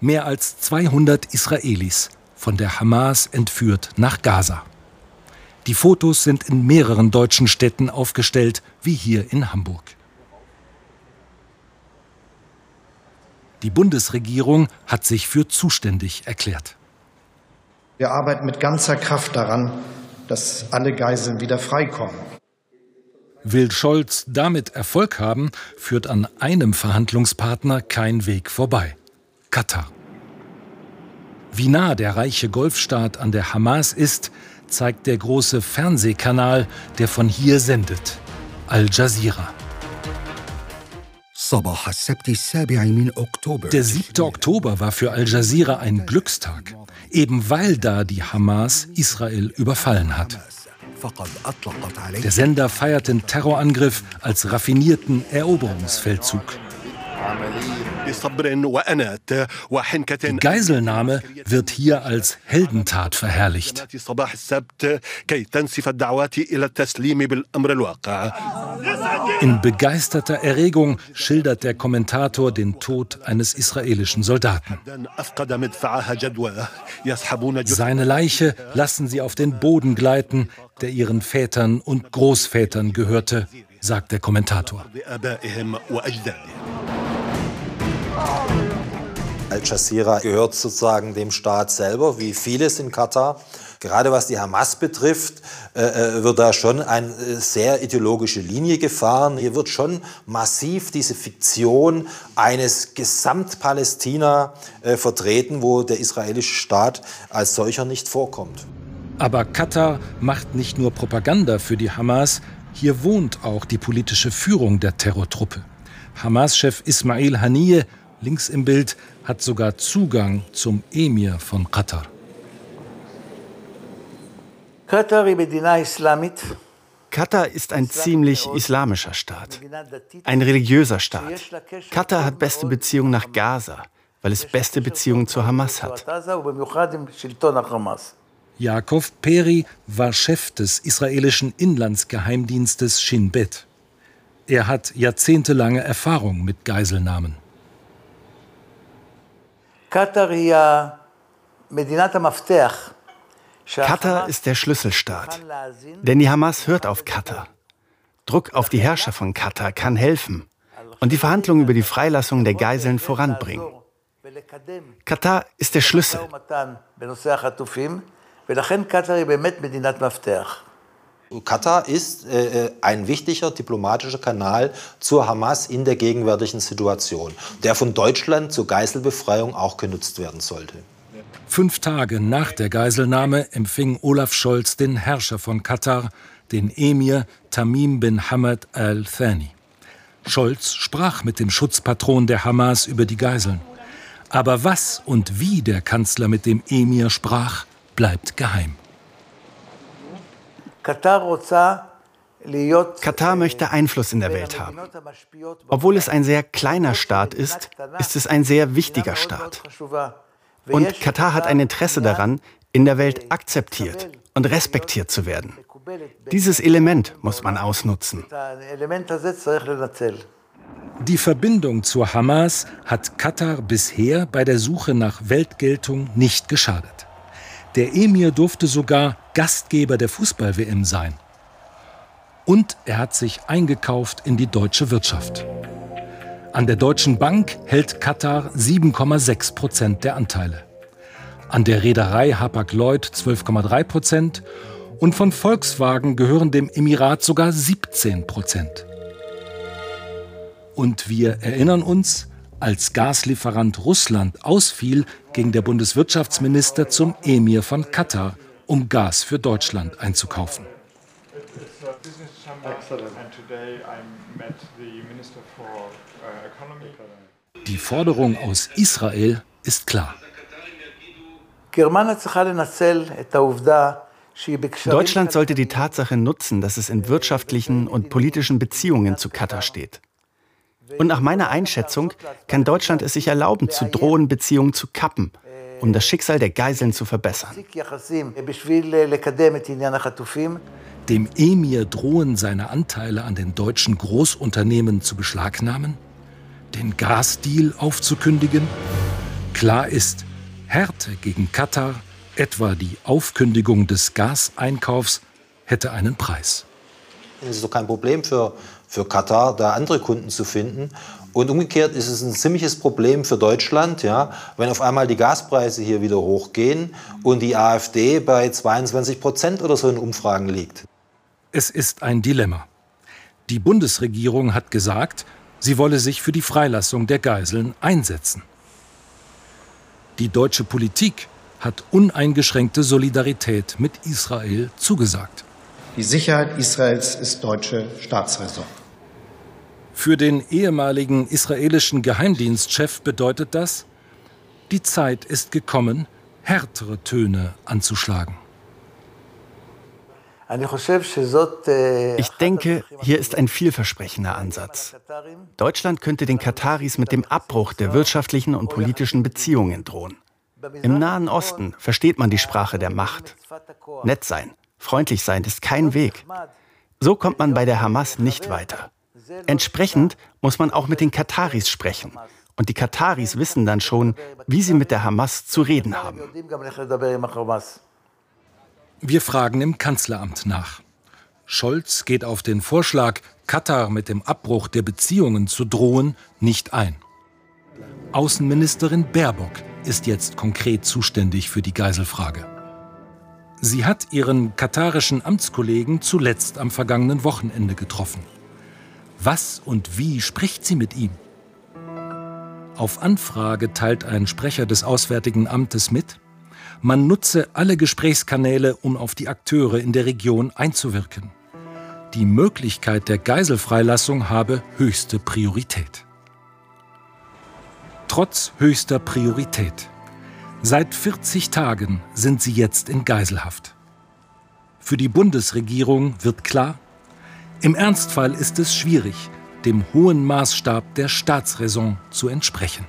Mehr als 200 Israelis von der Hamas entführt nach Gaza. Die Fotos sind in mehreren deutschen Städten aufgestellt, wie hier in Hamburg. Die Bundesregierung hat sich für zuständig erklärt. Wir arbeiten mit ganzer Kraft daran, dass alle Geiseln wieder freikommen. Will Scholz damit Erfolg haben, führt an einem Verhandlungspartner kein Weg vorbei. Katar. Wie nah der reiche Golfstaat an der Hamas ist, zeigt der große Fernsehkanal, der von hier sendet. Al Jazeera. Der 7. Oktober war für Al Jazeera ein Glückstag, eben weil da die Hamas Israel überfallen hat. Der Sender feiert den Terrorangriff als raffinierten Eroberungsfeldzug. Die Geiselnahme wird hier als Heldentat verherrlicht. In begeisterter Erregung schildert der Kommentator den Tod eines israelischen Soldaten. Seine Leiche lassen sie auf den Boden gleiten, der ihren Vätern und Großvätern gehörte, sagt der Kommentator. Al Jazeera gehört sozusagen dem Staat selber, wie vieles in Katar. Gerade was die Hamas betrifft, äh, äh wird da schon eine äh, sehr ideologische Linie gefahren. Hier wird schon massiv diese Fiktion eines Gesamtpalästina vertreten, wo der israelische Staat als solcher nicht vorkommt. Aber Katar macht nicht nur Propaganda für die Hamas, hier wohnt auch die politische Führung der Terrortruppe. Hamas-Chef Ismail Haniyeh links im Bild, hat sogar Zugang zum Emir von Katar. Katar ist ein ziemlich islamischer Staat, ein religiöser Staat. Katar hat beste Beziehungen nach Gaza, weil es beste Beziehungen zur Hamas hat. Jakob Peri war Chef des israelischen Inlandsgeheimdienstes Shin Bet. Er hat jahrzehntelange Erfahrung mit Geiselnahmen. Katar ist der Schlüsselstaat, denn die Hamas hört auf Katar. Druck auf die Herrscher von Katar kann helfen und die Verhandlungen über die Freilassung der Geiseln voranbringen. Katar ist der Schlüssel. Katar ist äh, äh, ein wichtiger diplomatischer Kanal zur Hamas in der gegenwärtigen Situation, der von Deutschland zur Geiselbefreiung auch genutzt werden sollte. Fünf Tage nach der Geiselnahme empfing Olaf Scholz den Herrscher von Katar, den Emir Tamim bin Hamad al-Thani. Scholz sprach mit dem Schutzpatron der Hamas über die Geiseln. Aber was und wie der Kanzler mit dem Emir sprach, bleibt geheim. Katar möchte Einfluss in der Welt haben. Obwohl es ein sehr kleiner Staat ist, ist es ein sehr wichtiger Staat. Und Katar hat ein Interesse daran, in der Welt akzeptiert und respektiert zu werden. Dieses Element muss man ausnutzen. Die Verbindung zur Hamas hat Katar bisher bei der Suche nach Weltgeltung nicht geschadet. Der Emir durfte sogar Gastgeber der Fußball-WM sein. Und er hat sich eingekauft in die deutsche Wirtschaft. An der Deutschen Bank hält Katar 7,6 Prozent der Anteile. An der Reederei Hapag-Lloyd 12,3 Prozent und von Volkswagen gehören dem Emirat sogar 17 Prozent. Und wir erinnern uns, als Gaslieferant Russland ausfiel, ging der Bundeswirtschaftsminister zum Emir von Katar, um Gas für Deutschland einzukaufen. Die Forderung aus Israel ist klar. Deutschland sollte die Tatsache nutzen, dass es in wirtschaftlichen und politischen Beziehungen zu Katar steht. Und nach meiner Einschätzung kann Deutschland es sich erlauben, zu drohen, Beziehungen zu kappen, um das Schicksal der Geiseln zu verbessern. Dem Emir drohen seine Anteile an den deutschen Großunternehmen zu beschlagnahmen? Den Gasdeal aufzukündigen? Klar ist, Härte gegen Katar, etwa die Aufkündigung des Gaseinkaufs, hätte einen Preis. Es ist doch kein Problem für, für Katar, da andere Kunden zu finden. Und umgekehrt ist es ein ziemliches Problem für Deutschland, ja, wenn auf einmal die Gaspreise hier wieder hochgehen und die AfD bei 22 Prozent oder so in Umfragen liegt. Es ist ein Dilemma. Die Bundesregierung hat gesagt, sie wolle sich für die Freilassung der Geiseln einsetzen. Die deutsche Politik hat uneingeschränkte Solidarität mit Israel zugesagt. Die Sicherheit Israels ist deutsche Staatsräson. Für den ehemaligen israelischen Geheimdienstchef bedeutet das, die Zeit ist gekommen, härtere Töne anzuschlagen. Ich denke, hier ist ein vielversprechender Ansatz. Deutschland könnte den Kataris mit dem Abbruch der wirtschaftlichen und politischen Beziehungen drohen. Im Nahen Osten versteht man die Sprache der Macht. Nett sein, freundlich sein ist kein Weg. So kommt man bei der Hamas nicht weiter. Entsprechend muss man auch mit den Kataris sprechen. Und die Kataris wissen dann schon, wie sie mit der Hamas zu reden haben. Wir fragen im Kanzleramt nach. Scholz geht auf den Vorschlag, Katar mit dem Abbruch der Beziehungen zu drohen, nicht ein. Außenministerin Baerbock ist jetzt konkret zuständig für die Geiselfrage. Sie hat ihren katarischen Amtskollegen zuletzt am vergangenen Wochenende getroffen. Was und wie spricht sie mit ihm? Auf Anfrage teilt ein Sprecher des Auswärtigen Amtes mit, man nutze alle Gesprächskanäle, um auf die Akteure in der Region einzuwirken. Die Möglichkeit der Geiselfreilassung habe höchste Priorität. Trotz höchster Priorität. Seit 40 Tagen sind sie jetzt in Geiselhaft. Für die Bundesregierung wird klar, im Ernstfall ist es schwierig, dem hohen Maßstab der Staatsräson zu entsprechen.